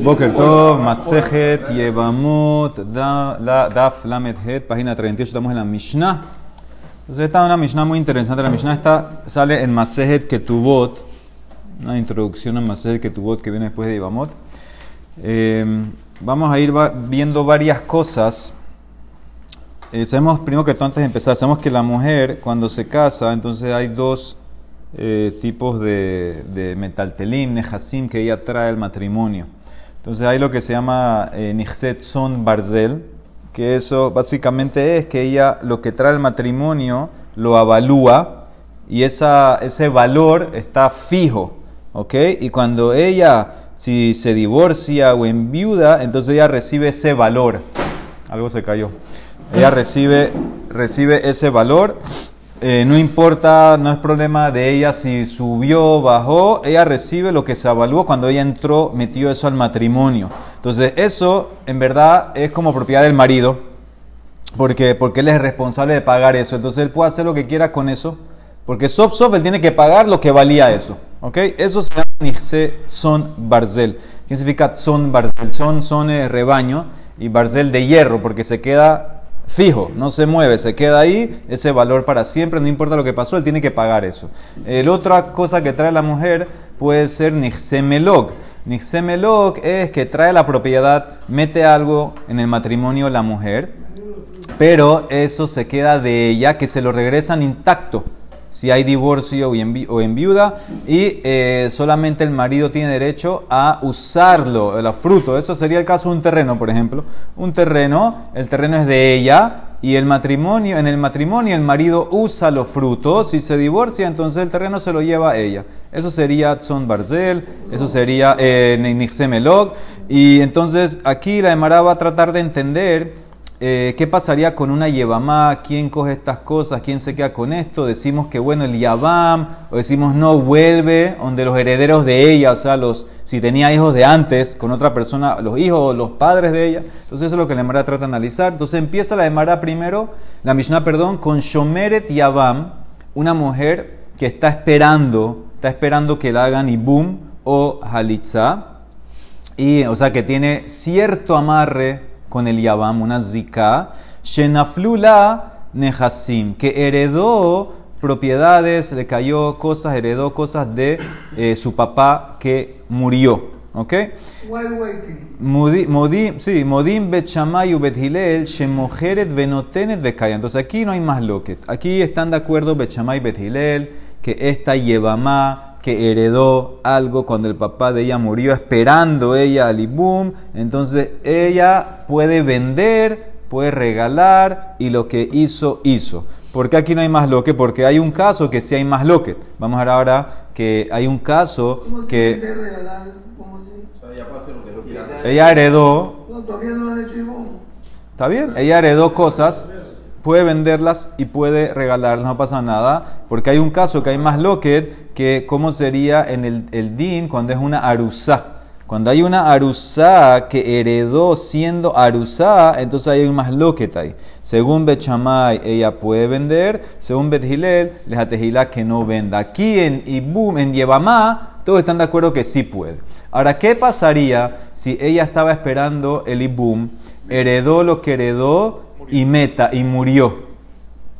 Boker Tov, Masejet, Yevamot, Daf, Lamed Het, página 38, estamos en la Mishnah. Entonces esta es una Mishnah muy interesante. La Mishnah está, sale en Masejet Ketubot, una introducción a Masejet Ketubot que viene después de Yevamot. Eh, vamos a ir viendo varias cosas. Eh, sabemos, primero que todo, antes de empezar, sabemos que la mujer cuando se casa, entonces hay dos eh, tipos de, de metaltelim, nehasim, que ella trae al matrimonio. Entonces hay lo que se llama eh, son barzel, que eso básicamente es que ella lo que trae al matrimonio lo avalúa y ese valor está fijo, ¿ok? Y cuando ella, si se divorcia o enviuda, entonces ella recibe ese valor. Algo se cayó. Ella recibe, recibe ese valor eh, no importa, no es problema de ella si subió, bajó, ella recibe lo que se evaluó cuando ella entró, metió eso al matrimonio. Entonces, eso en verdad es como propiedad del marido, porque, porque él es responsable de pagar eso. Entonces, él puede hacer lo que quiera con eso, porque soft soft él tiene que pagar lo que valía eso. ¿Ok? Eso se llama Son Barzel. ¿Qué significa Son Barzel? Son, son rebaño y Barzel de hierro, porque se queda fijo, no se mueve, se queda ahí, ese valor para siempre, no importa lo que pasó, él tiene que pagar eso. La otra cosa que trae la mujer puede ser nixemelog. Nixemelog es que trae la propiedad, mete algo en el matrimonio la mujer, pero eso se queda de ella, que se lo regresan intacto si hay divorcio o en, viuda, y eh, solamente el marido tiene derecho a usarlo, el fruto. Eso sería el caso de un terreno, por ejemplo. Un terreno, el terreno es de ella, y el matrimonio, en el matrimonio el marido usa los frutos, si se divorcia, entonces el terreno se lo lleva a ella. Eso sería Tzon Barzel, eso sería eh, y entonces aquí la Emara va a tratar de entender eh, ¿qué pasaría con una Yevamá? ¿Quién coge estas cosas? ¿Quién se queda con esto? Decimos que bueno, el Yavam, o decimos no, vuelve donde los herederos de ella, o sea, los, si tenía hijos de antes con otra persona, los hijos o los padres de ella. Entonces eso es lo que la Emara trata de analizar. Entonces empieza la Emara primero, la Mishnah, perdón, con Shomeret Yavam, una mujer que está esperando, está esperando que la hagan Ibum o Halitza, y, o sea, que tiene cierto amarre con el Yabam, una zika, Shenaflula Nehasim, que heredó propiedades, le cayó cosas, heredó cosas de eh, su papá que murió. ¿Ok? Modim, sí, Modim Bechamay Bethilel, Shemojeret Venotenet Bekaya. Entonces aquí no hay más loquet. Aquí están de acuerdo Bechamay Bethilel, que esta Yevamá que heredó algo cuando el papá de ella murió, esperando ella al Ibum. Entonces ella puede vender, puede regalar y lo que hizo, hizo. ¿Por qué aquí no hay más loque? Porque hay un caso que sí hay más loque. Vamos a ver ahora que hay un caso ¿Cómo que. Regalar? ¿Cómo ella heredó. No, todavía no han hecho Está bien, ella heredó cosas puede venderlas y puede regalarlas, no pasa nada, porque hay un caso que hay más loquet que cómo sería en el, el din cuando es una arusá. Cuando hay una arusá que heredó siendo arusá, entonces hay un más loquet ahí. Según Bechamay, ella puede vender. Según Bethilel, les atejila que no venda. Aquí en Ibum, en Yevamá, todos están de acuerdo que sí puede. Ahora, ¿qué pasaría si ella estaba esperando el Ibum, heredó lo que heredó y meta y murió.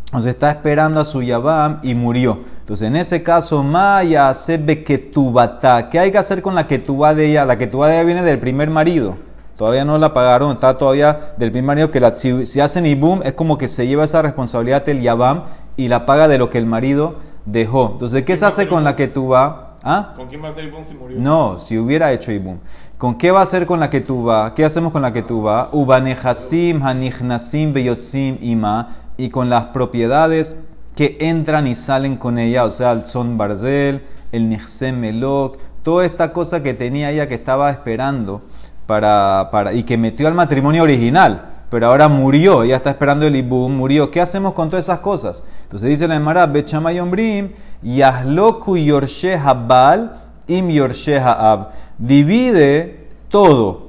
Entonces está esperando a su Yabam y murió. Entonces en ese caso, Maya sebe ketubata. ¿Qué hay que hacer con la ketubá de ella? La ketubá de ella viene del primer marido. Todavía no la pagaron, está todavía del primer marido que la, si, hacen ibum es como que se lleva esa responsabilidad del Yabam y la paga de lo que el marido dejó. Entonces, ¿qué se hace con la ketubá? ¿Ah? ¿Con quién va a hacer ibum si murió? No, si hubiera hecho ibum. ¿Con qué va a hacer con la que tú ¿Qué hacemos con la que tú vas? Ubanehasim, hanichnasim, beyotzim, ima. Y con las propiedades que entran y salen con ella, o sea, el son barzel, el nixem melok, toda esta cosa que tenía ella que estaba esperando para, para, y que metió al matrimonio original, pero ahora murió, ella está esperando el ibum, murió. ¿Qué hacemos con todas esas cosas? Entonces dice la Emara, Bechamayombrim, Yahloku Yorshe Habal, Im Yorshe divide todo.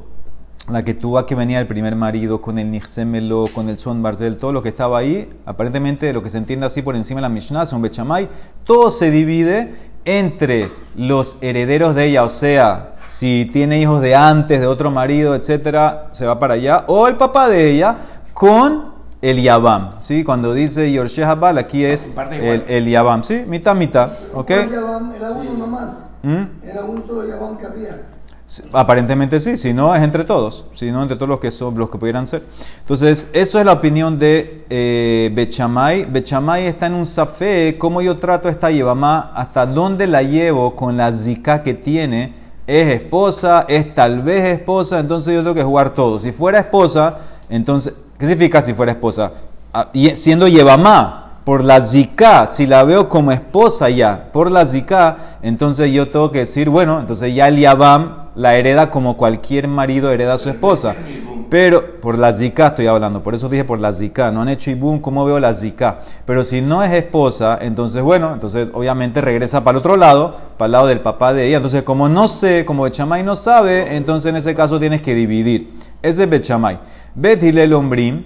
La que tuvo que venía el primer marido con el Nixemelo, con el Son Barzel, todo lo que estaba ahí, aparentemente lo que se entiende así por encima de la Mishnah, son Bechamay, todo se divide entre los herederos de ella, o sea, si tiene hijos de antes, de otro marido, etcétera, se va para allá. O el papá de ella con el Yabam, ¿sí? Cuando dice Yorshe Habal, aquí es el, el Yabam, ¿sí? Mitad, mitad, ¿ok? El Yabam era uno nomás. ¿Mm? Era un solo Yabam que había. Aparentemente sí, si no es entre todos, si no entre todos los que son los que pudieran ser. Entonces, eso es la opinión de eh, Bechamay. Bechamay está en un safé, cómo yo trato a esta Yevamá, hasta dónde la llevo con la zika que tiene. Es esposa, es tal vez esposa, entonces yo tengo que jugar todo. Si fuera esposa, entonces, ¿qué significa si fuera esposa? Ah, siendo Yevamá, por la zika, si la veo como esposa ya, por la zika, entonces yo tengo que decir, bueno, entonces ya el Yabam la hereda como cualquier marido hereda a su esposa. Pero por la zika estoy hablando, por eso dije por la zika, no han hecho ibum, ¿cómo veo la zika? Pero si no es esposa, entonces bueno, entonces obviamente regresa para el otro lado, para el lado del papá de ella. Entonces como no sé, como Bechamay no sabe, entonces en ese caso tienes que dividir. Ese es Bechamay. Bet Hilel Ombrim,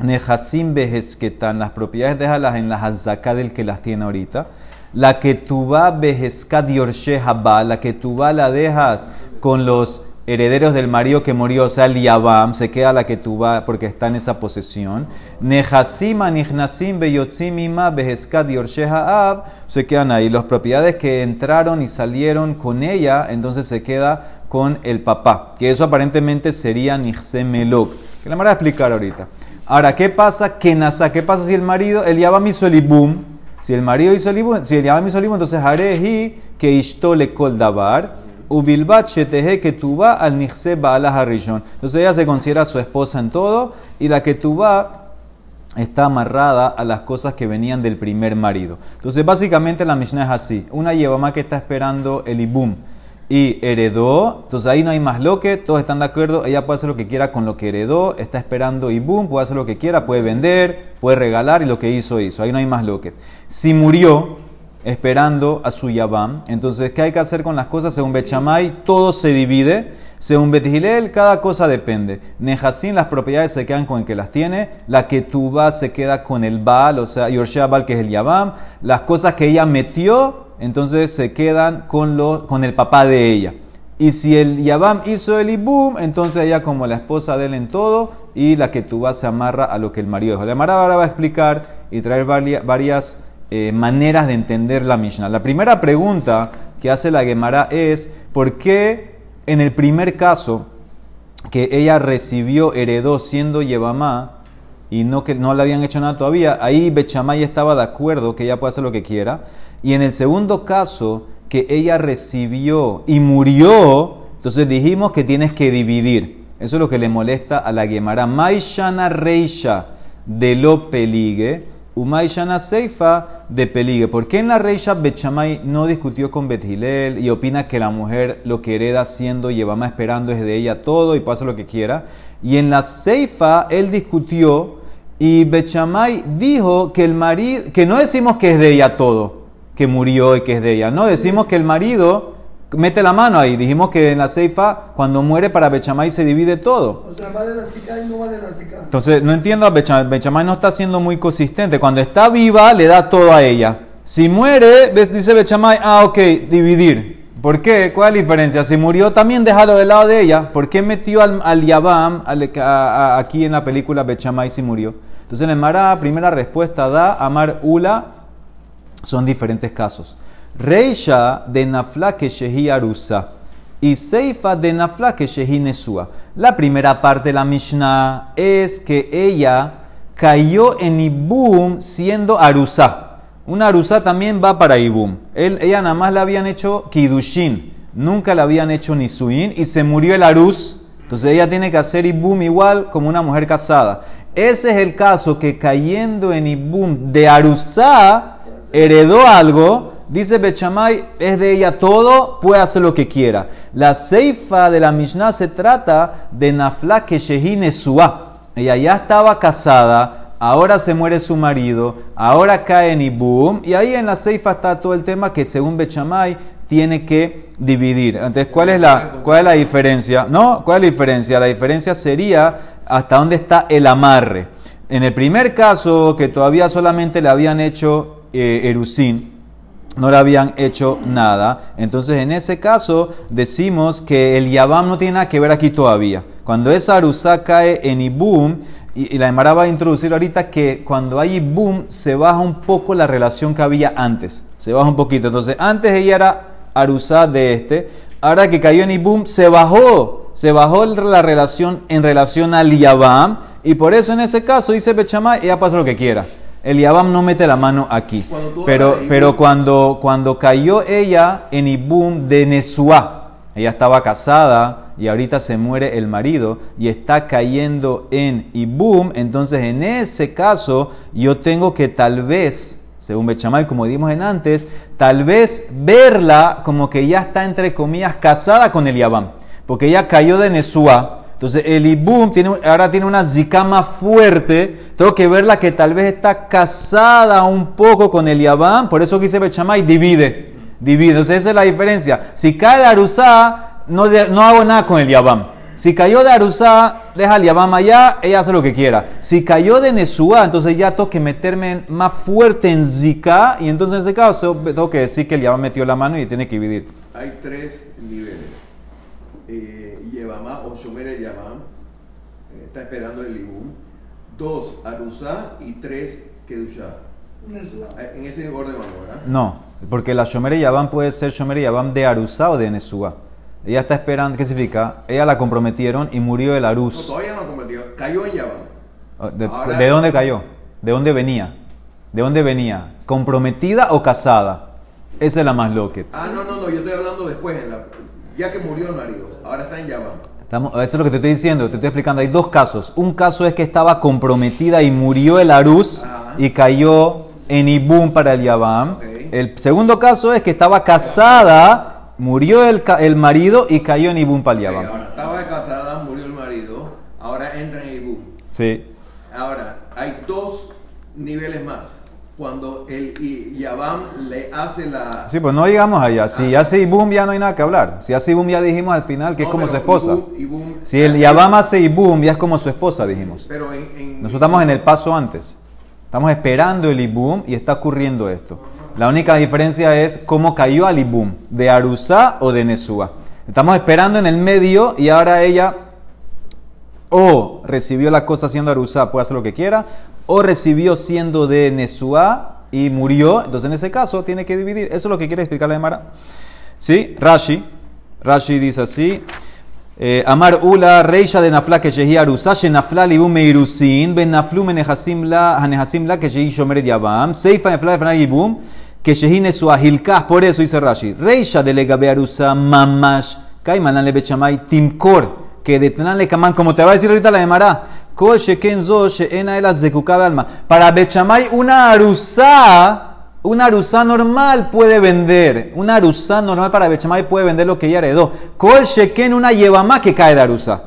Nehasim Bejesketan, las propiedades déjalas en la hazaká del que las tiene ahorita. La que tú va Bejeskat Yorshe Haba, la que tú va la dejas con los herederos del marido que murió, o sea, el Yabam, se queda la que tú va porque está en esa posesión. Nehasim Anichnasim Beyotzim Ima Bejeskat Yorshe Haab, se quedan ahí. Las propiedades que entraron y salieron con ella, entonces se queda con el papá, que eso aparentemente sería Nihse Melok, que la me voy a explicar ahorita. Ahora, ¿qué pasa? ¿Qué nasa? ¿Qué pasa si el marido, el Yabam hizo el ibum? Si el marido hizo el ibum, si el Yabam hizo el ibum, entonces Harehi que ishto le kol davar, ubilbat shetehe que tuva al nihse baalah harishon. Entonces ella se considera su esposa en todo y la que tuva está amarrada a las cosas que venían del primer marido. Entonces básicamente la Mishnah es así. Una Yabamá que está esperando el ibum y heredó, entonces ahí no hay más lo que, todos están de acuerdo, ella puede hacer lo que quiera con lo que heredó, está esperando y boom, puede hacer lo que quiera, puede vender, puede regalar y lo que hizo, hizo, ahí no hay más lo que. Si murió esperando a su Yabam, entonces, ¿qué hay que hacer con las cosas? Según Bechamay, todo se divide, según Betihilel, cada cosa depende. Nehasin, las propiedades se quedan con el que las tiene, la que tuba se queda con el Baal, o sea, Yorshea Baal, que es el Yabam, las cosas que ella metió, entonces se quedan con, lo, con el papá de ella. Y si el Yabam hizo el Ibum, entonces ella como la esposa de él en todo y la que tú se amarra a lo que el marido dijo. La Mara ahora va a explicar y traer varia- varias eh, maneras de entender la Mishnah. La primera pregunta que hace la Gemara es, ¿por qué en el primer caso que ella recibió, heredó siendo Yevamá, y no que no le habían hecho nada todavía, ahí Bechamay estaba de acuerdo que ella puede hacer lo que quiera. Y en el segundo caso, que ella recibió y murió, entonces dijimos que tienes que dividir. Eso es lo que le molesta a la Gemara. Maishana Reisha de lo peligue, Umaishana Seifa de peligue. ¿Por qué en la Reisha Bechamay no discutió con Bethilel y opina que la mujer lo que hereda siendo Yevamá esperando es de ella todo y pasa lo que quiera? Y en la Seifa él discutió y Bechamay dijo que el marido, que no decimos que es de ella todo, que murió y que es de ella. No, decimos que el marido mete la mano ahí. Dijimos que en la Seifa, cuando muere para Bechamay se divide todo. O sea, vale la y no vale la. Entonces, no entiendo a Bechamay. Bechamay no está siendo muy consistente. Cuando está viva, le da todo a ella. Si muere, dice Bechamay, ah, ok, dividir. ¿Por qué? ¿Cuál es la diferencia? Si murió, también déjalo del lado de ella. ¿Por qué metió al, al Yabam al- a- a- aquí en la película Bechamay si murió? Entonces, en el Mará, primera respuesta da Amar Ula, son diferentes casos. Reisha de Nafla que Shehi Arusa y Seifa de Nafla que Shehi Nesua. La primera parte de la Mishnah es que ella cayó en Ibum siendo Arusa. Una Arusa también va para Ibum. Él, ella nada más le habían hecho Kidushin, nunca le habían hecho Nisuin y se murió el Arus. Entonces ella tiene que hacer Ibum igual como una mujer casada. Ese es el caso que cayendo en Ibum de Arusá heredó algo, dice Bechamay, es de ella todo, puede hacer lo que quiera. La ceifa de la Mishnah se trata de Nafla Keshehi Nesua. Ella ya estaba casada, ahora se muere su marido, ahora cae en Ibum, y ahí en la ceifa está todo el tema que según Bechamay tiene que dividir. Entonces, ¿cuál es la, cuál es la diferencia? ¿No? ¿Cuál es la diferencia? La diferencia sería hasta dónde está el amarre. En el primer caso, que todavía solamente le habían hecho eh, Erusín, no le habían hecho nada. Entonces, en ese caso, decimos que el Yabam no tiene nada que ver aquí todavía. Cuando esa Arusá cae en Ibum, y, la Emara va a introducir ahorita que cuando hay Ibum, se baja un poco la relación que había antes. Se baja un poquito. Entonces, antes ella era Arusá de este. Ahora que cayó en Ibum, se bajó. Se bajó la relación en relación al Yabam. Y por eso, en ese caso, dice Bechamay, ella pasa lo que quiera. El Yabam no mete la mano aquí. Pero, pero cuando, cuando cayó ella en Ibum de Nesuá, ella estaba casada y ahorita se muere el marido y está cayendo en Ibum, entonces en ese caso yo tengo que tal vez, según Bechamay, como dimos en antes, tal vez verla como que ya está entre comillas casada con el Yabam, porque ella cayó de Nesuá. Entonces el Ibum tiene, ahora tiene una zikama fuerte. Tengo que verla que tal vez está casada un poco con el Yabam. Por eso quise Bechamay divide. Divide. Entonces esa es la diferencia. Si cae de Arusá, no, no hago nada con el Yabam. Si cayó de Arusá, deja el Yabam allá, ella hace lo que quiera. Si cayó de Nesuá, entonces ya tengo que meterme más fuerte en Zika. Y entonces en ese caso tengo que decir que el metió la mano y tiene que dividir. Hay tres niveles. Eh, Yevamá o Shomer Yavam eh, está esperando el Ibum. Dos, Arusá y tres, Kedushá. En ese orden vamos, ¿verdad? No, porque la Shomer y Yabam puede ser Shomer y Yabam de Arusá o de Nesúa. Ella está esperando, ¿qué significa? Ella la comprometieron y murió el No, Arus. todavía no comprometió. Cayó en Yavam. Ah, ¿De, Ahora- de dónde cayó? ¿De dónde venía? ¿De dónde venía? ¿Comprometida o casada? Esa es la más loca. Ah, no, no, no, yo estoy hablando la- ya que murió el marido. Ahora está en Yavam. Estamos- eso es lo que te estoy diciendo, te estoy explicando. Hay dos casos. Un caso es que estaba comprometida y murió el Arus Ajá. y cayó en Ibum para el Yabam. El segundo caso es que estaba casada, murió el, el marido y cayó en Ibum para el Yabam. ahora estaba casada, murió el marido. Ahora entra en Ibum. Sí. Ahora, hay dos niveles más. Cuando el Yavam le hace la. Sí, pues no llegamos allá. Si hace Ibum ya no hay nada que hablar. Si hace Ibum ya dijimos al final que es como su esposa. Ibum- Ibum- Si el Yabam hace Ibum ya es como su esposa, dijimos. Pero en, en- Nosotros estamos en el paso antes. Estamos esperando el Ibum y está ocurriendo esto. La única diferencia es cómo cayó al Ibum, de Arusá o de Nesúa. Estamos esperando en el medio y ahora ella o recibió la cosa siendo Arusá, puede hacer lo que quiera, o recibió siendo de Nesúa y murió. Entonces en ese caso tiene que dividir. Eso es lo que quiere explicar la Mara. ¿Sí? Rashi. Rashi dice así. Eh, Amar Ula, Reisha de Nafla que shehi Arusa, Shenafla libum meirusin, Ben Naflu menehasim la, la que shehi Shomer Yabam, Seifa Nefla Nefla Yibum, que shehi Nesua Hilkah, por eso dice Rashi. Reisha de Legabe Arusa, Mamash, Kaimanan le Bechamay, Timkor, que de Tenan le Kaman, como te va a decir ahorita la Emara, Para Bechamay, una Arusa, una arusá normal puede vender. Una arusá normal para Bechamay puede vender lo que ella heredó. Kol sheken una yevamá que cae de arusá.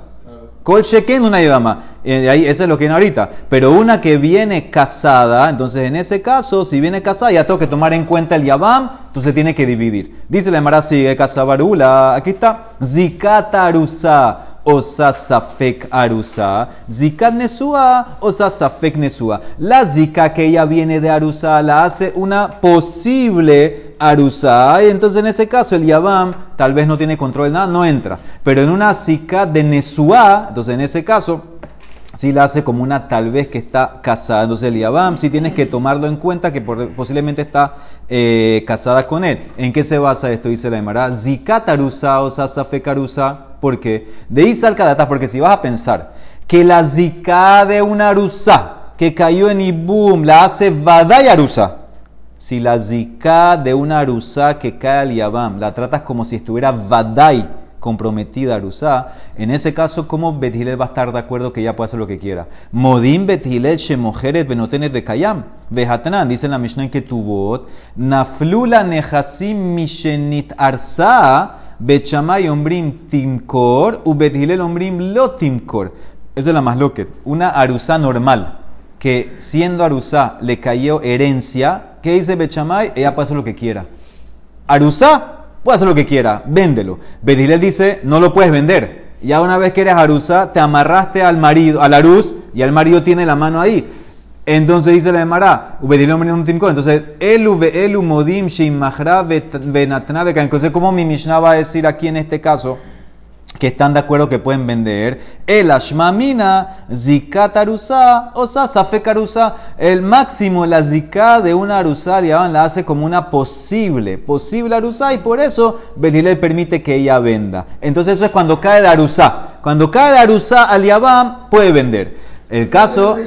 Kol sheken una yevamá. Eh, ahí, eso es lo que viene ahorita. Pero una que viene casada, entonces en ese caso, si viene casada, ya tengo que tomar en cuenta el yavam, entonces tiene que dividir. Dice la Emara sigue casabarula. Aquí está. Zikata arusá. Osa safek arusa, zikat nesua, osa safek nesua. La zika que ella viene de arusa la hace una posible arusa. Y entonces en ese caso el yabam tal vez no tiene control de nada, no entra. Pero en una zika de nesua, entonces en ese caso si la hace como una tal vez que está casada. Entonces el Yabam sí tienes que tomarlo en cuenta que por- posiblemente está eh, casada con él. ¿En qué se basa esto? Dice la Emara. Zikatarusa o sasafekarusa. ¿Por qué? De Isal Kadata, porque si vas a pensar que la zika de una arusa que cayó en Ibum la hace Vadai arusa. Si la zika de una arusa que cae al Yabam la tratas como si estuviera Vadai comprometida Arusá, en ese caso, ¿cómo Bethilel va a estar de acuerdo que ella puede hacer lo que quiera? Modim Bethilel Shemojeret Benotenet de Kayam. Vehatran, dice en la Mishnah en Ketubot, Naflula Nehasim Mishenit Arsa, Bechamay Ombrim Timkor, u Bethilel Ombrim Lo Timkor. Esa es la más loquet. Una Arusá normal, que siendo Arusá le cayó herencia, ¿qué dice Bechamay? Ella puede hacer lo que quiera. Arusá puede hacer lo que quiera, véndelo. Bedilel dice, no lo puedes vender. Ya una vez que eres Arusá, te amarraste al marido, al Arus, y el marido tiene la mano ahí. Entonces dice la Emara, entonces, elu modim Entonces, ¿cómo mi Mishnah va a decir aquí en este caso que están de acuerdo que pueden vender? El ashmamina, zikat arusa, o sea, safek arusa. El máximo, la zika de una arusa, la hace como una posible, posible arusa, y por eso Belilel permite que ella venda. Entonces, eso es cuando cae de arusa. Cuando cae de arusa al Yabam, puede vender. El caso.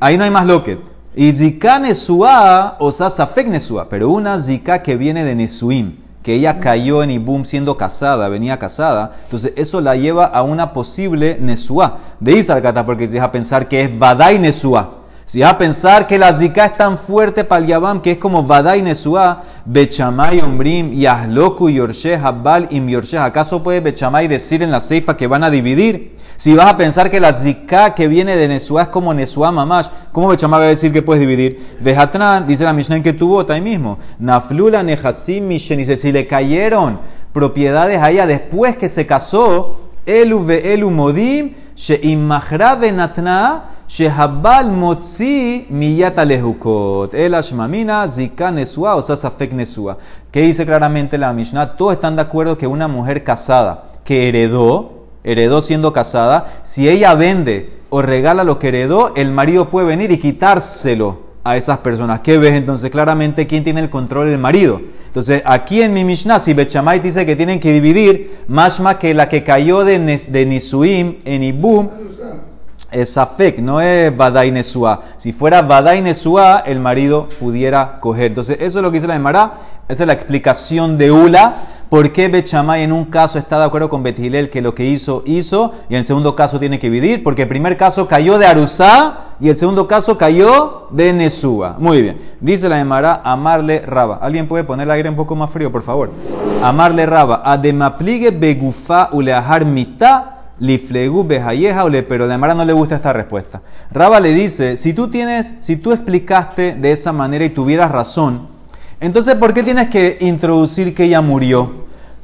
Ahí no hay más loquet. Y zika nesua, o safek nesua, pero una zika que viene de nesuim, que ella cayó en Ibum siendo casada, venía casada, entonces eso la lleva a una posible nesua. De Isarkata, porque si a pensar que es vadai nesua. Si vas a pensar que la zika es tan fuerte para el Yabam que es como vadai nesua, Bechamay Ombrim, Yahloku, Yorshe, Habal, Im Yorshe. ¿Acaso puede Bechamay decir en la ceifa que van a dividir? Si vas a pensar que la zika que viene de Nesuá es como Nesuá Mamash, ¿cómo Bechamá va a decir que puedes dividir? Vejatran, dice la Mishnah que tuvo ahí mismo. Naflula Nehasim Mishen, dice, si le cayeron propiedades a ella después que se casó, Elu ve Elu Modim, ¿Qué dice claramente la Mishnah? Todos están de acuerdo que una mujer casada que heredó, heredó siendo casada, si ella vende o regala lo que heredó, el marido puede venir y quitárselo a esas personas. ¿Qué ves entonces? Claramente, ¿quién tiene el control? El marido. Entonces, aquí en mi Mishnah, si Bechamay dice que tienen que dividir, más que la que cayó de, de Nisuim en Ibum, es Safek, no es Badai Nesua. Si fuera Badai Nesua, el marido pudiera coger. Entonces, eso es lo que dice la Emara. Esa es la explicación de Ula ¿Por qué Bechamay en un caso está de acuerdo con Betilel que lo que hizo, hizo, y en el segundo caso tiene que dividir? Porque el primer caso cayó de Arusá y el segundo caso cayó de Nesúa. Muy bien. Dice la Emara, amarle raba. ¿Alguien puede poner el aire un poco más frío, por favor? Amarle raba. Ademapligue begufa uleahar mitá liflegu behayeja ole, pero la Emara no le gusta esta respuesta. Raba le dice, si tú tienes, si tú explicaste de esa manera y tuvieras razón, entonces, ¿por qué tienes que introducir que ella murió?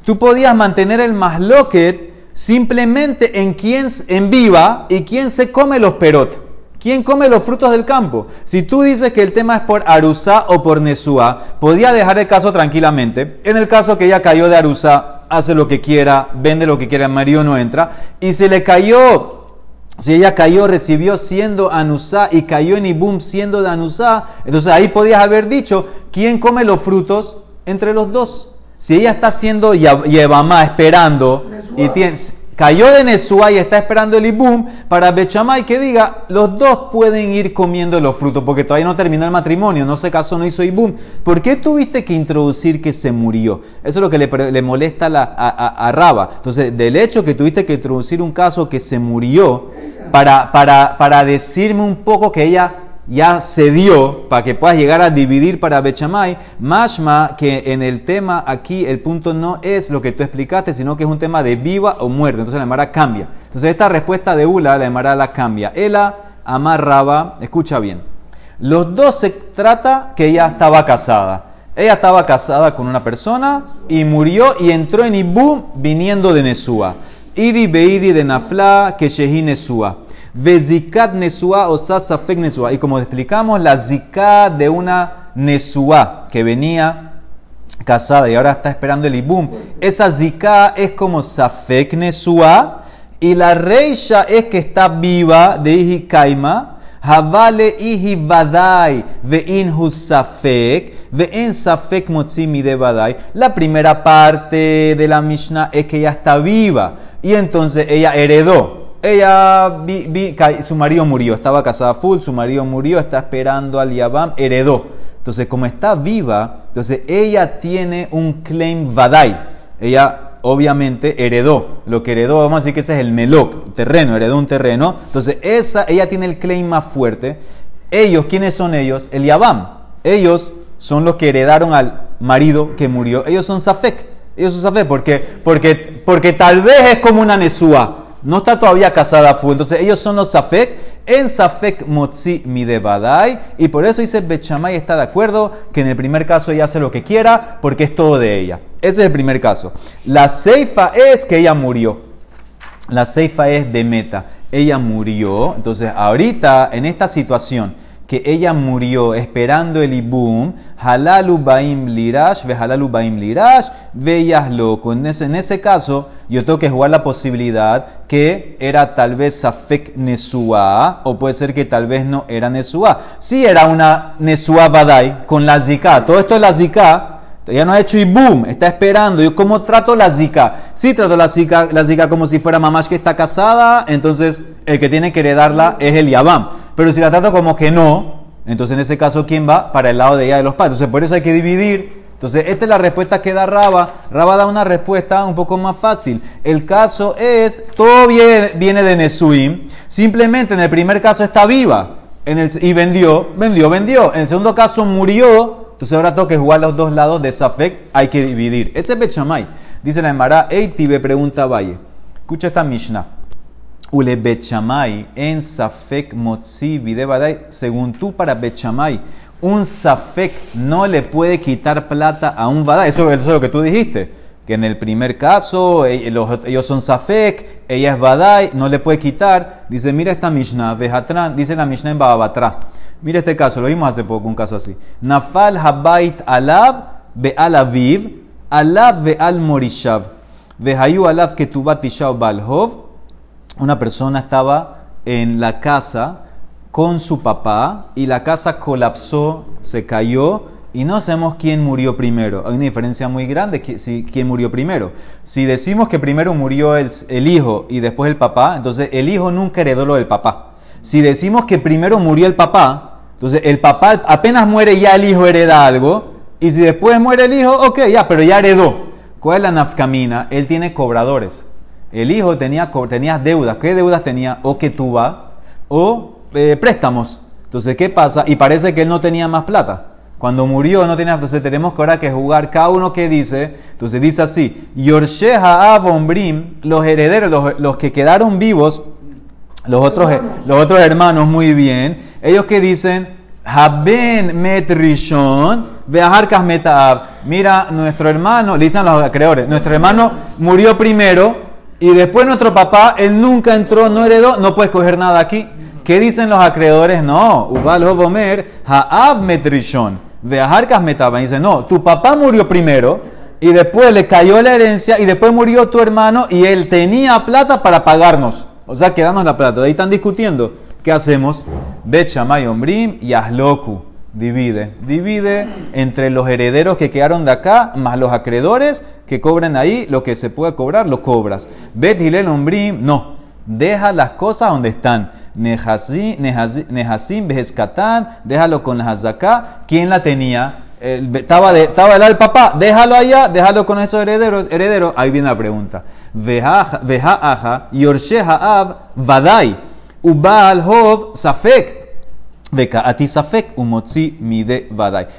Tú podías mantener el masloquet simplemente en quién en viva y quién se come los perot. ¿Quién come los frutos del campo? Si tú dices que el tema es por Arusa o por Nesúa, podía dejar el caso tranquilamente. En el caso que ella cayó de Arusa, hace lo que quiera, vende lo que quiera, el marido no entra. Y se le cayó si ella cayó, recibió siendo Anusá y cayó en Ibum siendo de Anusá, entonces ahí podías haber dicho, ¿quién come los frutos entre los dos? Si ella está haciendo Yevamá esperando y tiene, cayó de Nesúa y está esperando el Ibum para Bechamay que diga, los dos pueden ir comiendo los frutos porque todavía no terminó el matrimonio, no se casó, no hizo Ibum. ¿Por qué tuviste que introducir que se murió? Eso es lo que le, molesta a, a, Raba. Entonces, del hecho que tuviste que introducir un caso que se murió para, para, para decirme un poco que ella ya se dio para que puedas llegar a dividir para Bechamay, mashma que en el tema aquí el punto no es lo que tú explicaste, sino que es un tema de viva o muerte. Entonces la Emara cambia. Entonces esta respuesta de Ula, la Emara la cambia. Ela amarraba, escucha bien. Los dos se trata que ella estaba casada. Ella estaba casada con una persona y murió y entró en Ibum viniendo de Nesúa. Idi beidi de Nafla que Nesúa. Vezikat Nesua o Sasafek Nesua. Y como explicamos, la Zikat de una Nesua que venía casada y ahora está esperando el Ibum. Esa Zika es como Safek Nesua. Y la Reisha es que está viva de Iji Kaima. Havale Iji Badai Vein Husafek. Vein Safek Motzimi de Badai. La primera parte de la Mishnah es que ella está viva. Y entonces ella heredó ella, su marido murió, estaba casada full, su marido murió, está esperando al Yabam, heredó. Entonces, como está viva, entonces ella tiene un claim vadai. Ella obviamente heredó. Lo que heredó, vamos a decir que ese es el melok, terreno, heredó un terreno. Entonces, esa, ella tiene el claim más fuerte. Ellos, ¿quiénes son ellos? El Yabam. Ellos son los que heredaron al marido que murió. Ellos son Safek. Ellos son Safek porque, porque, porque tal vez es como una Nesúa no está todavía casada full. Entonces ellos son los Safek, en Safek Motzi Midebadai, y por eso dice Bechamay está de acuerdo que en el primer caso ella hace lo que quiera porque es todo de ella. Ese es el primer caso. La ceifa es que ella murió. La ceifa es de meta. ella murió. Entonces, ahorita, en esta situación, que ella murió esperando el ibum, halalu baim lirash, ve halalu baim lirash, veías loco. En ese, en ese caso, yo tengo que jugar la posibilidad que era tal vez safek nesua, o puede ser que tal vez no era nesua. Si era una nesua badai con la zika, todo esto es la zika, ya no ha hecho ibum, está esperando. ¿Yo cómo trato la zika? Si trato la zika, la zika como si fuera mamá que está casada, entonces el que tiene que heredarla es el yabam. Pero si la trato como que no, entonces en ese caso, ¿quién va? Para el lado de ella de los padres. Entonces por eso hay que dividir. Entonces esta es la respuesta que da Raba. Raba da una respuesta un poco más fácil. El caso es, todo viene de Nesuim. Simplemente en el primer caso está viva. Y vendió, vendió, vendió. En el segundo caso murió entonces ahora tengo que jugar los dos lados de Safek, hay que dividir. Ese es Bechamay. Dice la Emara, Eitibe pregunta Valle. Escucha esta Mishnah. Ule Bechamay en Safek Motzi Videbadai. Según tú, para Bechamay, un Safek no le puede quitar plata a un Badai. Eso, eso es lo que tú dijiste. Que en el primer caso, eh, ellos son Safek, ella es Badai, no le puede quitar. Dice, mira esta Mishnah, Vejatran, dice la Mishnah en Babatra. Mira este caso, lo vimos hace poco, un caso así. Nafal habait alab be al aviv, alab be al morishav. Vehayu alab balhov. Una persona estaba en la casa con su papá y la casa colapsó, se cayó y no sabemos quién murió primero. Hay una diferencia muy grande si, quién murió primero. Si decimos que primero murió el, el hijo y después el papá, entonces el hijo nunca heredó lo del papá. Si decimos que primero murió el papá, entonces el papá apenas muere ya el hijo hereda algo, y si después muere el hijo, ok, ya, pero ya heredó. ¿Cuál es la nafcamina? Él tiene cobradores. El hijo tenía, tenía deudas. ¿Qué deudas tenía? O que tuba, o eh, préstamos. Entonces, ¿qué pasa? Y parece que él no tenía más plata. Cuando murió no tenía, entonces tenemos que ahora que jugar cada uno que dice. Entonces dice así, Yorsheha Abombrim, los herederos, los, los que quedaron vivos, los otros, los otros hermanos, muy bien. Ellos que dicen, Haben met rishon, veaharkas metab. Mira, nuestro hermano, le dicen los acreedores, nuestro hermano murió primero y después nuestro papá, él nunca entró, no heredó, no puede coger nada aquí. ¿Qué dicen los acreedores? No, Ubal Hobomer, Haab met rishon, veaharkas metab. Dice, no, tu papá murió primero y después le cayó la herencia y después murió tu hermano y él tenía plata para pagarnos. O sea, quedamos la plata. De ahí están discutiendo. ¿Qué hacemos? Bechamay Ombrim y Asloku. Divide. Divide entre los herederos que quedaron de acá, más los acreedores que cobren ahí. Lo que se puede cobrar, lo cobras. Bet Hilel Ombrim, no. Deja las cosas donde están. Nehasim, Beheskatán, déjalo con la Hazaká. ¿Quién la tenía? estaba, de, el papá, déjalo allá, déjalo con esos herederos. herederos. Ahí viene la pregunta. Veja yorsheha av vadai, ubal hov safek.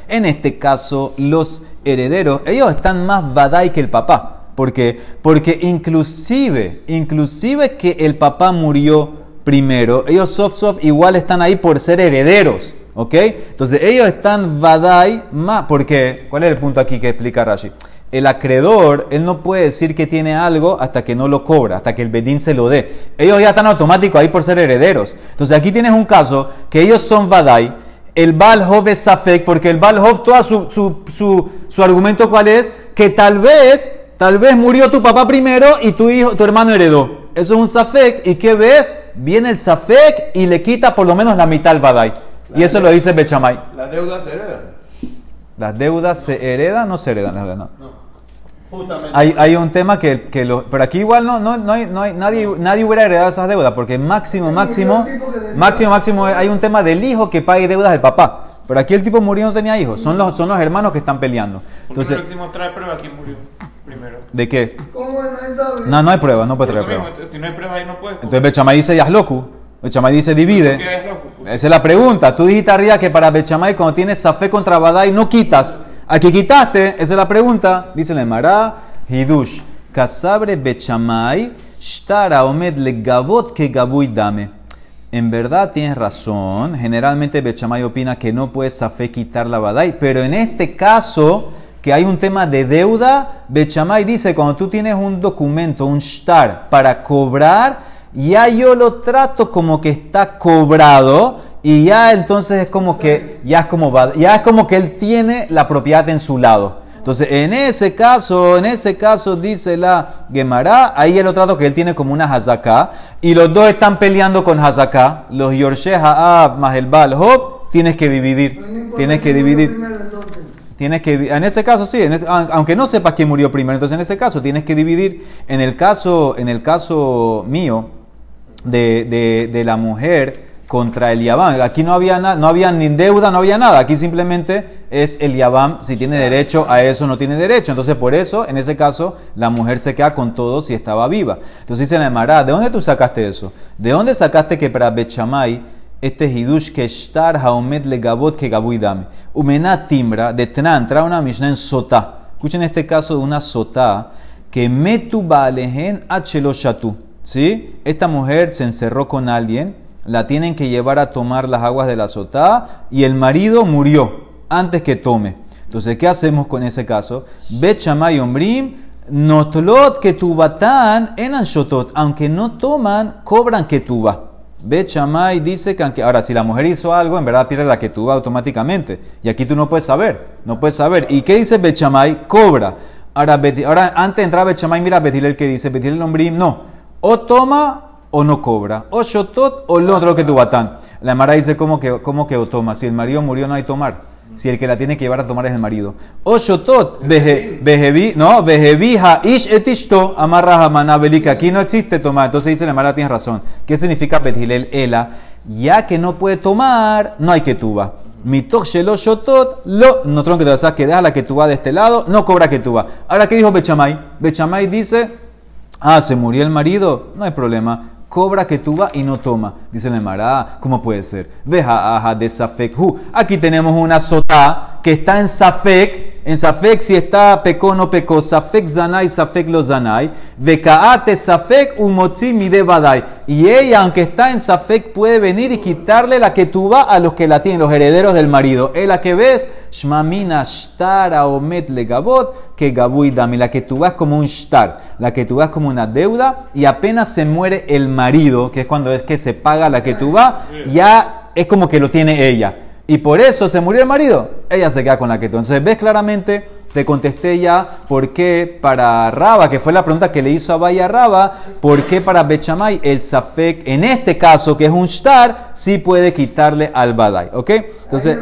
En este caso, los herederos, ellos están más vadai que el papá. ¿Por qué? Porque inclusive, inclusive que el papá murió primero, ellos soft soft igual están ahí por ser herederos. ¿Ok? Entonces ellos están vadai más. ¿Por qué? ¿Cuál es el punto aquí que explica Rashi? El acreedor, él no puede decir que tiene algo hasta que no lo cobra, hasta que el bedín se lo dé. Ellos ya están automáticos ahí por ser herederos. Entonces aquí tienes un caso que ellos son Vadai, el Balhov es Safek, porque el Balhov, todo su, su, su, argumento cuál es, que tal vez, tal vez murió tu papá primero y tu hijo, tu hermano heredó. Eso es un Safek, ¿y qué ves? Viene el Safek y le quita por lo menos la mitad al Vadai. y eso lo dice Bechamay. Las deudas se heredan. Las deudas se heredan o no se heredan las deudas. No. Hay, hay, un tema que, que lo, pero aquí igual no, no, no, hay, no hay, nadie, nadie hubiera heredado esas deudas, porque máximo, máximo, máximo, máximo, hay un tema del hijo que pague deudas del papá. Pero aquí el tipo murió no tenía hijos, son los, son los hermanos que están peleando. Entonces, trae prueba quién murió primero. ¿De qué? ¿Cómo no, no hay prueba, no puede traer prueba. si no hay prueba ahí no puede. Entonces Bechamay dice Yasloku, Bechamay dice divide. Esa es la pregunta. Tú dijiste arriba que para Bechamay cuando tienes Safé contra Badai no quitas. Aquí quitaste, esa es la pregunta. Dice la Emara, Hidush, Kasabre Bechamay, Shtara Omed le Gabot que Gabuy Dame. En verdad tienes razón. Generalmente Bechamay opina que no puedes safe quitar la badai, pero en este caso, que hay un tema de deuda, Bechamay dice: cuando tú tienes un documento, un shtar, para cobrar, ya yo lo trato como que está cobrado y ya entonces es como que ya es como va- ya es como que él tiene la propiedad en su lado. Entonces, en ese caso, en ese caso dice la Gemara, ahí ya lo trato que él tiene como una hazaká y los dos están peleando con hazaká, los Yorshe Ha'ab más el Baal Hop, tienes que dividir, no tienes que dividir. Primero. Tienes que, en ese caso sí, en ese- aun- aunque no sepas quién murió primero, entonces en ese caso tienes que dividir. En el caso, en el caso mío de, de- de la mujer contra el Yabam, aquí no había nada, no había ni deuda, no había nada. Aquí simplemente es el Yabam si tiene derecho a eso no tiene derecho. Entonces por eso, en ese caso, la mujer se queda con todo si estaba viva. Entonces dice la Emara, ¿de dónde tú sacaste eso? ¿De dónde sacaste que para Bechamay este hidush que shtar haomed legabot que gabui dame. Umena timbra de Tnan, trae una Mishnah en Sotá. Escuchen este caso de una Sotá que metu balehen achelo shatu. ¿Sí? Esta mujer se encerró con alguien, la tienen que llevar a tomar las aguas de la Sotá y el marido murió antes que tome. Entonces, ¿qué hacemos con ese caso? Bet Shammai Ombrim, Notlot ketubatan enan shotot. Aunque no toman, cobran ketuba. Bet Shammai dice que aunque, ahora si la mujer hizo algo, en verdad pierde la ketuba automáticamente. Y aquí tú no puedes saber, no puedes saber. ¿Y qué dice Bet Shammai? Cobra. Ahora, ahora antes de entrar a Bet Shammai, mira Betilel que dice, Betilel Ombrim, no. O toma o no cobra. O shotot o lo otro que tu batán. La Mara dice como que, como que o toma. Si el marido murió no hay tomar. Si el que la tiene que llevar a tomar es el marido. O shotot, veje- vejevi, no, vejevija ish etishto amarra hamana belika. Aquí no existe tomar. Entonces dice la Mara, tienes razón. ¿Qué significa petilel ela? Ya que no puede tomar, no hay que tuba. Mitok shelo shotot, lo, no tronco que te que deja la que tuba de este lado, no cobra que tuba. Ahora, ¿qué dijo Bechamay? Bechamay dice, Ah, se murió el marido, no hay problema. Cobra que vas y no toma. Dice la Emara, ¿cómo puede ser? Veja aja de Safek hu. Aquí tenemos una sotá que está en Safek. En Safek si está pecó no pecó. Safek zanai, Safek lo zanai. Vekaate Safek umotzi mide badai. Y ella, aunque está en Safek, puede venir y quitarle la que vas a los que la tienen, los herederos del marido. Es la que ves, shmamina shtara omet legabot, que gabui dami. La que tú vas como un shtar, la que tú vas como una deuda, y apenas se muere el marido, que es cuando es que se paga la que tú vas, ya es como que lo tiene ella. Y por eso se murió el marido, ella se queda con la que tú. Entonces ves claramente, te contesté ya por qué para Raba, que fue la pregunta que le hizo a Vaya Raba, por qué para Bechamay el Safek, en este caso que es un shtar, sí puede quitarle al Badai. ¿Ok? Entonces.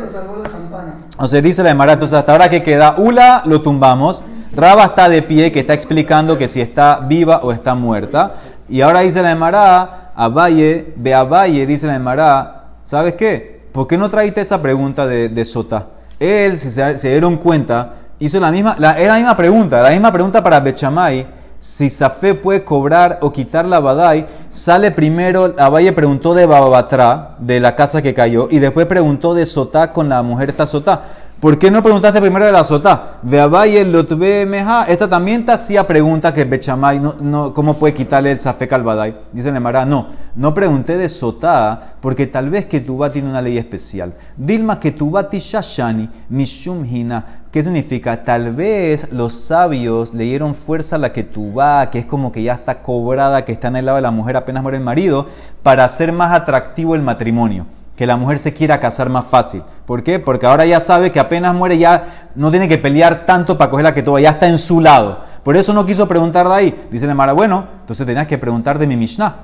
Entonces dice la Emara, entonces hasta ahora que queda Ula, lo tumbamos. Raba está de pie, que está explicando que si está viva o está muerta. Y ahora dice la Emara, a Valle, ve a Valle, dice la Emara, ¿sabes qué? ¿Por qué no traíste esa pregunta de, de Sota? Él, si se, se dieron cuenta, hizo la misma, la, la misma pregunta, la misma pregunta para Bechamay. Si Safé puede cobrar o quitar la Badai, sale primero, Abaye preguntó de Babatra, de la casa que cayó, y después preguntó de Sotá con la mujer esta Sotá. ¿Por qué no preguntaste primero de la Sotá? Ve Abaye, Lotbe Meja, esta también te hacía pregunta que Bechamay, no, no, ¿cómo puede quitarle el Safé al Badai? Dice Nemara, no, no pregunté de Sotá, porque tal vez que Ketubá tiene una ley especial. Dilma Ketubá Tishashani, Mishum Hina. ¿Qué significa? Tal vez los sabios le dieron fuerza a la Ketubá, que es como que ya está cobrada, que está en el lado de la mujer apenas muere el marido, para hacer más atractivo el matrimonio. Que la mujer se quiera casar más fácil. ¿Por qué? Porque ahora ya sabe que apenas muere ya no tiene que pelear tanto para coger la Ketubá, ya está en su lado. Por eso no quiso preguntar de ahí. Dice la Mara, bueno, entonces tenías que preguntar de mi Mishnah.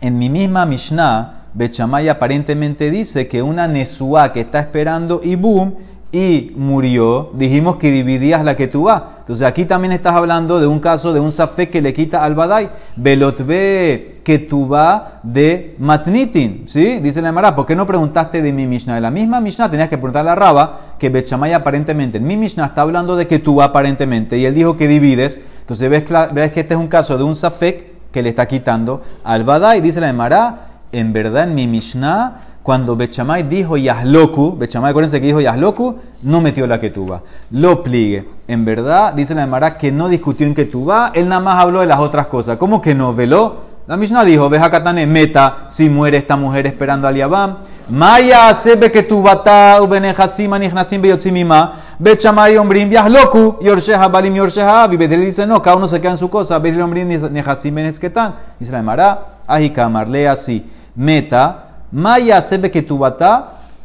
En mi misma Mishnah, Bechamay aparentemente dice que una Nesua que está esperando y boom y murió, dijimos que dividías la que tú vas. Entonces aquí también estás hablando de un caso de un Safek que le quita al Badai. Belotbe que tú vas de Matnitin. ¿Sí? Dice la Emara, ¿por qué no preguntaste de mi Mishnah? De la misma Mishnah tenías que preguntarle a Raba que Bechamay aparentemente, en mi Mishnah está hablando de que tú vas aparentemente y él dijo que divides. Entonces ves, ves que este es un caso de un Safek que le está quitando al Badai. Dice la Emara, en verdad en mi Mishnah, cuando Bechamay dijo Yahloku, Bechamay, acuérdense que dijo Yahloku, no metió la Ketuba. Lo pligue. En verdad, dice la Emara que no discutió en Ketuba, él nada más habló de las otras cosas. ¿Cómo que no? Veló. La Mishnah dijo, veja Katane, meta, si muere esta mujer esperando al Yabam. Maya sebe que tu bata ubenejasima nichnasim beyotzimima. Bechamay ombrim yahloku, yorsheha balim yorsheha. Betel dice, no, cada uno se queda en su cosa. Betel ombrim nehasim benezketan. Dice la Emara, Ajikamar, lee así. Meta, Maya sebe que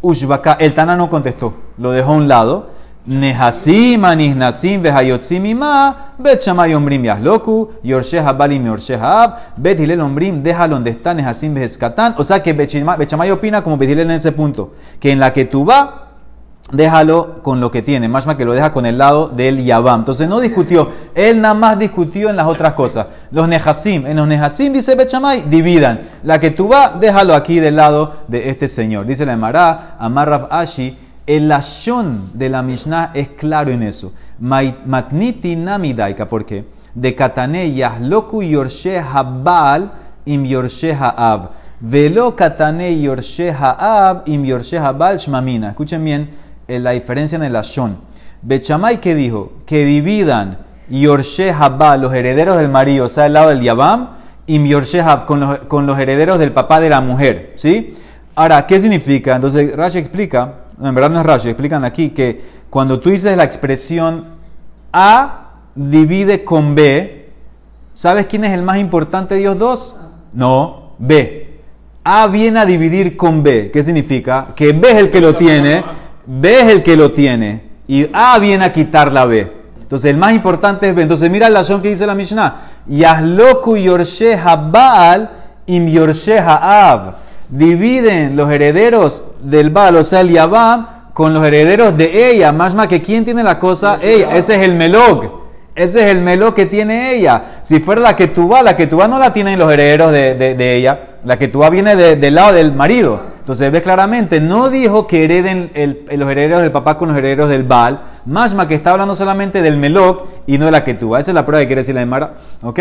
ushbaka. El Tana no contestó, lo dejó a un lado. Nehasim, anisnasim, vehayotzim ima, bet shamay ombrim yahloku, yorsheh habalim yorsheh hab, bet hilel ombrim, donde está Nehasim. O sea que Bet Shammai opina como Bet en ese punto, que en la que tú va, déjalo con lo que tiene, más que lo deja con el lado del Yabam. Entonces no discutió, él nada más discutió en las otras cosas. Los Nehasim, en los Nehasim dice Bechamay, dividan. La que tú va, déjalo aquí del lado de este señor. Dice la Emara, Amar Rav Ashi, el lashon de la Mishnah es claro en eso. Matniti namidaika, ¿por qué? De katane yahloku yorshe habal im yorshe ha'ab. Velo katane yorshe im yorshe habal shmamina. Escuchen bien la diferencia en el lashon. Bechamay que dijo que dividan yorshe habal, los herederos del marido, o sea, el lado del yabam, im yorshe hab, con los, con los herederos del papá de la mujer. ¿Sí? Ahora, ¿qué significa? Entonces, Rashi explica en verdad no es Rashi, explican aquí que cuando tú dices la expresión A divide con B, ¿sabes quién es el más importante de Dios dos? No, B. A viene a dividir con B. ¿Qué significa? Que B es el que lo tiene, B es el que lo tiene, y A viene a quitar la B. Entonces el más importante es B. Entonces mira la acción que dice la Mishnah. Yahloku yorsheha Baal im yorsheha Av dividen los herederos del Baal, o sea, el Yabam, con los herederos de ella. Más más que quién tiene la cosa, ella. Ese es el Melog. Ese es el Melog que tiene ella. Si fuera la que tú va, la que tú va no la tienen los herederos de, ella. La que tú va viene del lado del marido. Entonces ves claramente, no dijo que hereden los herederos del papá con los herederos del Baal. Más que está hablando solamente del Melog y no de la va. Esa es la prueba que quiere decir la Emara. ¿Ok?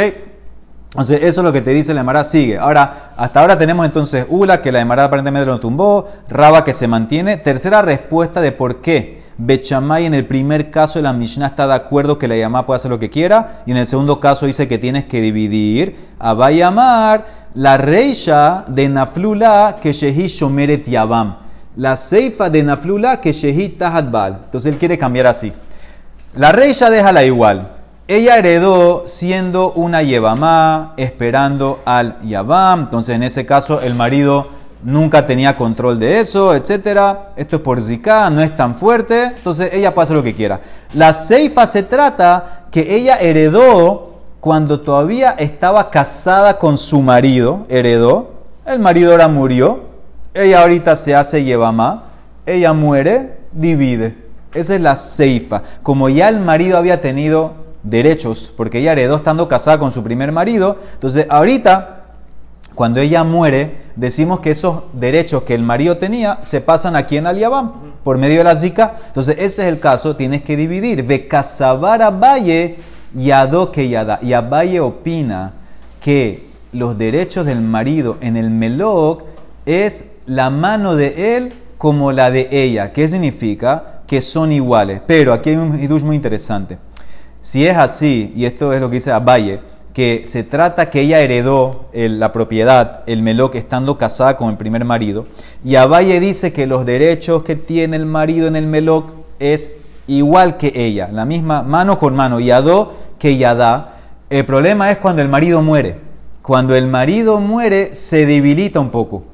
Entonces, eso es lo que te dice la Emara, sigue. Ahora, hasta ahora tenemos entonces Ula, que la Emara aparentemente lo tumbó, Raba, que se mantiene. Tercera respuesta de por qué Bechamay en el primer caso la Mishnah está de acuerdo que la Yamá puede hacer lo que quiera, y en el segundo caso dice que tienes que dividir. Abayamar, la reisha de Naflula, que Shehi Shomeret Yabam. La seifa de Naflula, que Shehi Tahadbal. Entonces él quiere cambiar así. La reisha déjala igual. Ella heredó siendo una Yevamá, esperando al Yabam. Entonces, en ese caso, el marido nunca tenía control de eso, etc. Esto es por Zika, no es tan fuerte. Entonces, ella hacer lo que quiera. La Seifa se trata que ella heredó cuando todavía estaba casada con su marido. Heredó. El marido ahora murió. Ella ahorita se hace Yevamá. Ella muere, divide. Esa es la Seifa. Como ya el marido había tenido derechos, porque ella heredó estando casada con su primer marido. Entonces, ahorita, cuando ella muere, decimos que esos derechos que el marido tenía se pasan aquí en Aliabam, por medio de la zika. Entonces, ese es el caso, tienes que dividir. Ve casabar a Valle y que Yada. Y Valle opina que los derechos del marido en el Melok es la mano de él como la de ella. ¿Qué significa? Que son iguales. Pero aquí hay un hidush muy interesante. Si es así, y esto es lo que dice Abaye, que se trata que ella heredó la propiedad, el Meloc, estando casada con el primer marido, y Abaye dice que los derechos que tiene el marido en el Meloc es igual que ella, la misma mano con mano, Yadó que Yadá. El problema es cuando el marido muere. Cuando el marido muere, se debilita un poco.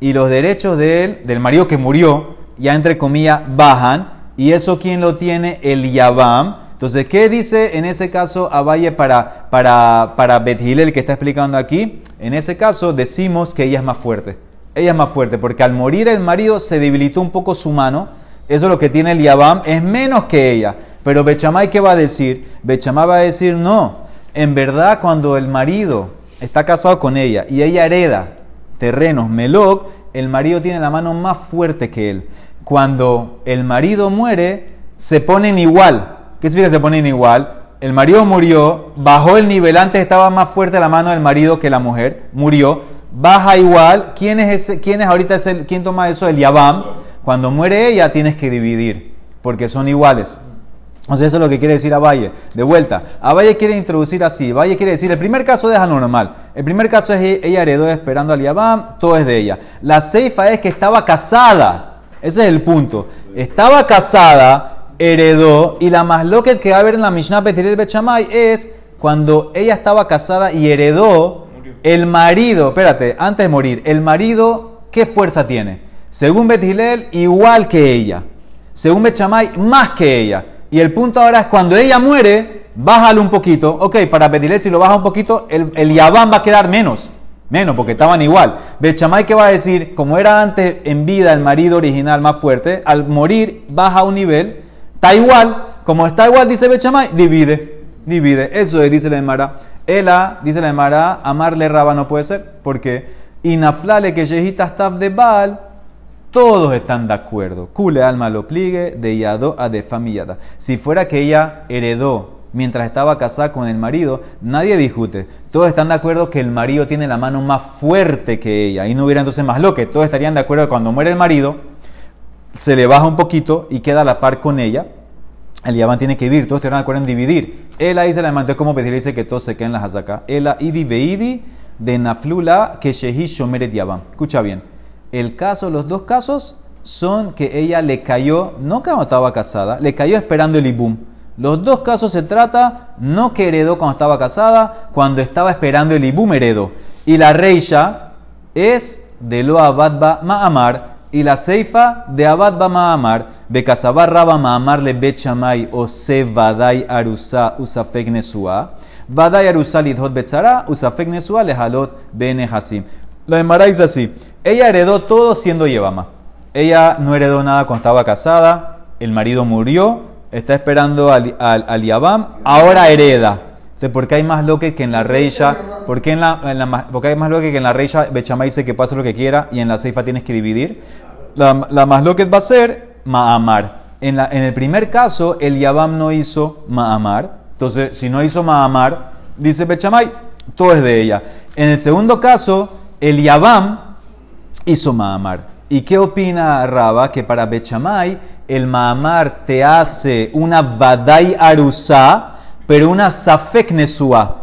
Y los derechos de él, del marido que murió, ya entre comillas, bajan. Y eso, ¿quién lo tiene? El Yabam entonces, ¿qué dice en ese caso Abaye para, para, para el que está explicando aquí? En ese caso decimos que ella es más fuerte. Ella es más fuerte porque al morir el marido se debilitó un poco su mano. Eso es lo que tiene el Yabam, es menos que ella. Pero Bechamay, ¿qué va a decir? Bechamay va a decir, no, en verdad cuando el marido está casado con ella y ella hereda terrenos, Melok, el marido tiene la mano más fuerte que él. Cuando el marido muere, se ponen igual. ¿Qué significa se ponen igual? El marido murió, bajó el nivel, antes estaba más fuerte la mano del marido que la mujer, murió, baja igual. ¿Quién es ese? ¿Quién es ahorita ese, quién toma eso? El Yabam. Cuando muere ella tienes que dividir, porque son iguales. Entonces eso es lo que quiere decir Valle. De vuelta, Valle quiere introducir así. Valle quiere decir, el primer caso deja normal. El primer caso es ella heredó esperando al Yabam, todo es de ella. La ceifa es que estaba casada. Ese es el punto. Estaba casada, heredó, y la más loca que va a haber en la Mishnah Petiret Bechamay es cuando ella estaba casada y heredó El marido, espérate, antes de morir, el marido, ¿qué fuerza tiene? Según Bet igual que ella. Según Bet Shammai, más que ella. Y el punto ahora es cuando ella muere, bájalo un poquito. Ok, para Bet si lo baja un poquito, el, el Yaván va a quedar menos. Menos, porque estaban igual. Bet Shammai, ¿qué va a decir? Como era antes en vida el marido original más fuerte, al morir baja un nivel, está igual. Como está igual, dice Bet divide. Divide. Eso es, dice la Emara. Ela, dice la Emara, amarle raba no puede ser. porque Inaflale que Yehita staff de Baal, todos están de acuerdo. Kule alma lo pligue de yado a de familiada. Si fuera que ella heredó mientras estaba casada con el marido, nadie discute. Todos están de acuerdo que el marido tiene la mano más fuerte que ella. Y no hubiera entonces más lo que. Todos estarían de acuerdo que cuando muere el marido, se le baja un poquito y queda a la par con ella. El Yaván tiene que vivir, todos estarían de acuerdo en dividir. Ela dice la entonces como pedir dice que todos se queden las hazaká. Ela idi veidi de naflula que shehi shomeret Yaván. Escucha bien. El caso, los dos casos son que ella le cayó, no cuando estaba casada, le cayó esperando el ibum. Los dos casos se trata no que heredó cuando estaba casada, cuando estaba esperando el ibum heredó. Y la reisha es de lo abadba ma'amar y la seifa de abadba ma'amar. Bekasabar raba ma'amar le bechamay o se vadai arusa usafek nesua. Vadai arusa lidhot betzara usafek nesua lehalot bene hasim. La Emara dice así. Ella heredó todo siendo Yevama. Ella no heredó nada cuando estaba casada, el marido murió, está esperando al, al, Yabam, ahora hereda. Entonces, ¿por qué hay más loque que en la reisha? ¿Por qué en la, en la, porque hay más loque que en la reisha Bechamay dice que pase lo que quiera y en la ceifa tienes que dividir? La, la más loque va a ser Mahamar. En, en el primer caso, el Yabam no hizo Mahamar. Entonces, si no hizo Mahamar, dice Bechamay, todo es de ella. En el segundo caso, el Yabam hizo Mahamar. ¿Y qué opina Raba? Que para Bechamay el Mahamar te hace una Badai Arusa, pero una Safek Nesua.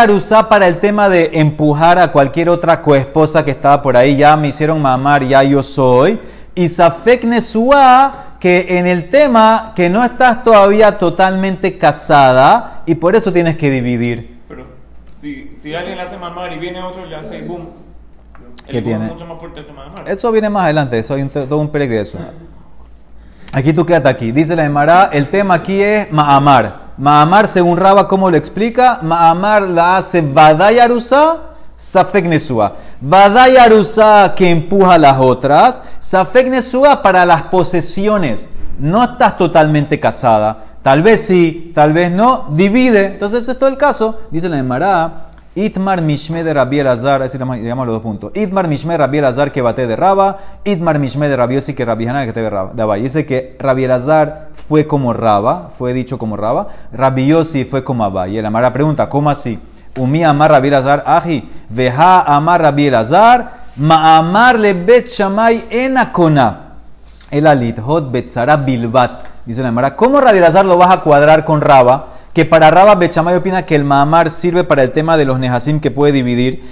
Arusa para el tema de empujar a cualquier otra coesposa que estaba por ahí. Ya me hicieron Mahamar, ya yo soy. Y Safek Nesua que en el tema que no estás todavía totalmente casada y por eso tienes que dividir. Pero si, si alguien le hace mamar y viene otro y le hace boom, ¿Qué el boom tiene? es mucho más fuerte que mamar. Eso viene más adelante, eso hay un, todo un perec de eso. Aquí tú quédate aquí. Dice la Emara, el tema aquí es Mahamar. Mahamar, según Raba, ¿cómo lo explica? Mahamar la hace Vadayarusa, Safek Nesua. Vadayarusa que empuja a las otras, Safek Nesua para las posesiones. No estás totalmente casada. Tal vez sí, tal vez no. Divide. Entonces, ese es todo el caso. Dice la Emara, Itmar Mishme de Rabbi Elazar, así digamos los dos puntos. Itmar Mishme Rabbi Elazar que bate de Raba, Itmar Mishme de Rabbi Yossi que Rabbi Hanan que te Raba. Dice que Rabbi Elazar fue como Raba, fue dicho como Raba, Rabbi Yossi fue como Abba. Y el Amara pregunta, ¿cómo así? Umi amar Rabbi Elazar, aji, veja amar Rabbi Elazar, ma amar le bet shamay enakona. El alit hot betzara bilbat. Dice la Amara, ¿cómo Rabbi Elazar lo vas a cuadrar con Raba? Que para Rabba Bechamay opina que el Mahamar sirve para el tema de los Nehasim que puede dividir.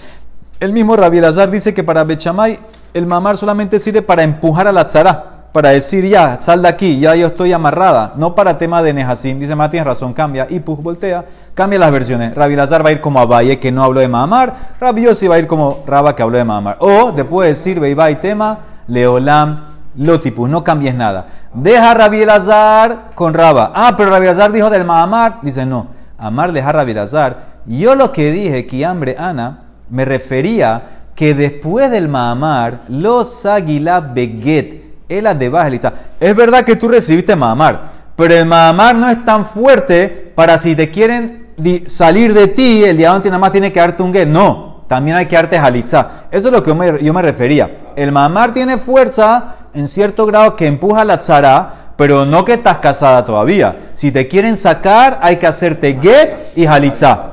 El mismo Rabbi Elazar dice que para Bechamay el Mahamar solamente sirve para empujar a la tzara, para decir ya, sal de aquí, ya yo estoy amarrada, no para tema de Nehasim. Dice, tienes razón, cambia, y pues voltea, cambia las versiones. Rabbi Elazar va a ir como Abaye, que no habló de Mahamar, Rabbi Yossi va a ir como Rabba, que habló de Mahamar. O te puede decir, Beiba y tema, Leolam, Lotipus, no cambies nada. Deja Rabbi Elazar con Raba. Ah, pero Rabbi Elazar dijo del Mahamar. Dice, no, Amar deja Rabbi Elazar. Yo lo que dije, que hambre Ana, me refería que después del Mahamar, los Aguila Beget, el de Es verdad que tú recibiste Mahamar, pero el Mahamar no es tan fuerte para si te quieren salir de ti, el diablo nada más tiene que darte un get. No, también hay que darte Jalitza. Eso es lo que yo me, yo me refería. El Mahamar tiene fuerza en cierto grado que empuja la tzara, pero no que estás casada todavía. Si te quieren sacar, hay que hacerte get y Jalitza.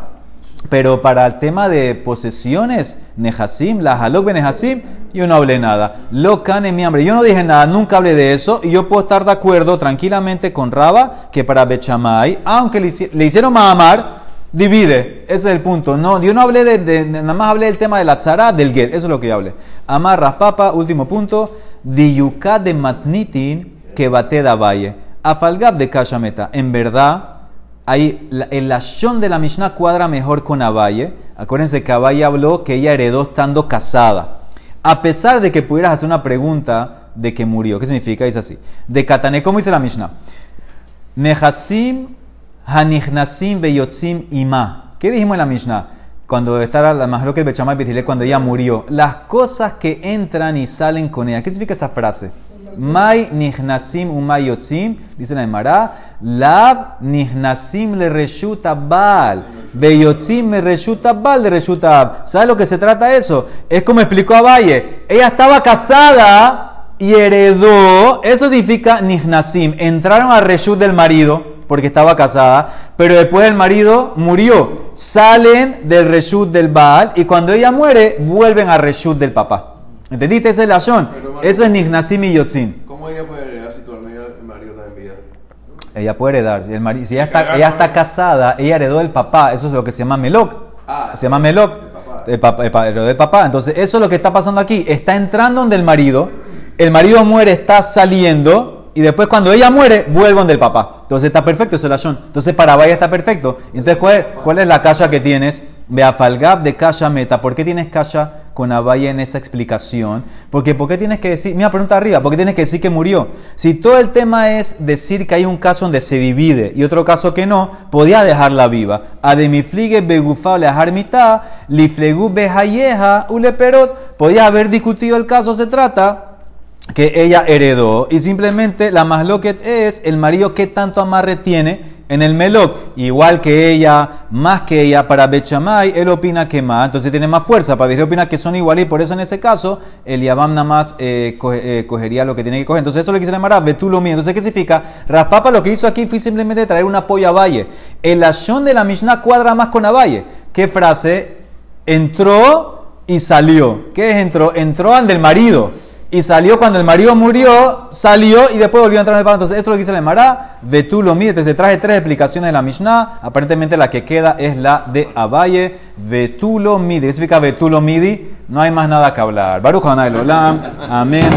Pero para el tema de posesiones, Nehasim, la Halok Benehasim, yo no hablé nada. Lo cane mi hambre. Yo no dije nada, nunca hablé de eso. Y yo puedo estar de acuerdo tranquilamente con Raba que para Bechamay, aunque le, le hicieron Mahamar, divide. Ese es el punto. No, yo no hablé de- nada más hablé del tema de la tzara, del get. Eso es lo que yo hablé. Amarras papa, último punto. Diyuka de matnitin que bate da valle. Afalgab de kashameta. En verdad, ahí el lashon de la Mishnah cuadra mejor con Abaye. Acuérdense que Abaye habló que ella heredó estando casada. A pesar de que pudieras hacer una pregunta de que murió. ¿Qué significa? Dice así. De Katané, ¿cómo dice la Mishnah? Nehasim hanichnasim veyotzim ima. ¿Qué dijimos en la Mishnah? Cuando estaba la Mahloket Bechamay Betilé, cuando ella murió. Las cosas que entran y salen con ella. ¿Qué significa esa frase? Mai nichnasim umay yotzim. Dice la Emara. Lav nichnasim le reshuta bal. Veyotzim le reshuta bal le reshuta ab. ¿Sabes lo que se trata eso? Es como explicó a Valle. Ella estaba casada y heredó, eso significa Nihnasim. Entraron a Reshut del marido, porque estaba casada, pero después el marido murió. Salen del Reshut del Baal y cuando ella muere, vuelven a Reshut del papá. ¿Entendiste ese lashon? Pero, hermano- Eso es Nihnasim y Yotzin. ¿Cómo ella puede heredar si todavía el marido está en vida? Ella puede heredar. El marido, si ella está, ella está casada, ella heredó del papá. Eso es lo que se llama Melok. Ah, se llama Melok. del papá. El papá, el papá. Entonces, eso es lo que está pasando aquí. Está entrando donde el marido. El marido muere, está saliendo. Y después, cuando ella muere, vuelve donde el papá. Entonces, está perfecto ese lashon. Entonces, para Vaya está perfecto. Entonces, ¿cuál cuál es la kasha que tienes? Beafalgab de kasha meta. ¿Por qué tienes kasha con Abaya en esa explicación? Porque, ¿por qué tienes que decir? Mira, pregunta arriba. ¿Por qué tienes que decir que murió? Si todo el tema es decir que hay un caso donde se divide y otro caso que no, podía dejarla viva. Ademiflige begufa lejar mitad, liflegu behayeja uleperot. Podía haber discutido el caso, se trata que ella heredó y simplemente la más loquet es el marido que tanto amarre tiene en el melok, igual que ella, más que ella, para Bechamay, él opina que más, entonces tiene más fuerza, para decir opina que son igual y por eso en ese caso el Yabam nada más eh, eh, cogería lo que tiene que coger. Entonces eso es lo que tú lo mío. Entonces, ¿qué significa? Raspapa lo que hizo aquí fue simplemente traer un apoyo a Valle. El ashon de la Mishnah cuadra más con Valle. ¿Qué frase? Entró y salió. ¿Qué es entró? Entró ante el marido. Y salió cuando el marido murió, salió y después volvió a entrar en el pan. Entonces, esto es lo que dice la Emara. Ve tú lo. Entonces, traje tres explicaciones de la Mishnah. Aparentemente, la que queda es la de Abaye. Ve tú lo. ¿Qué significa ve tú lo midi? No hay más nada que hablar. Baruch Olam. Amén.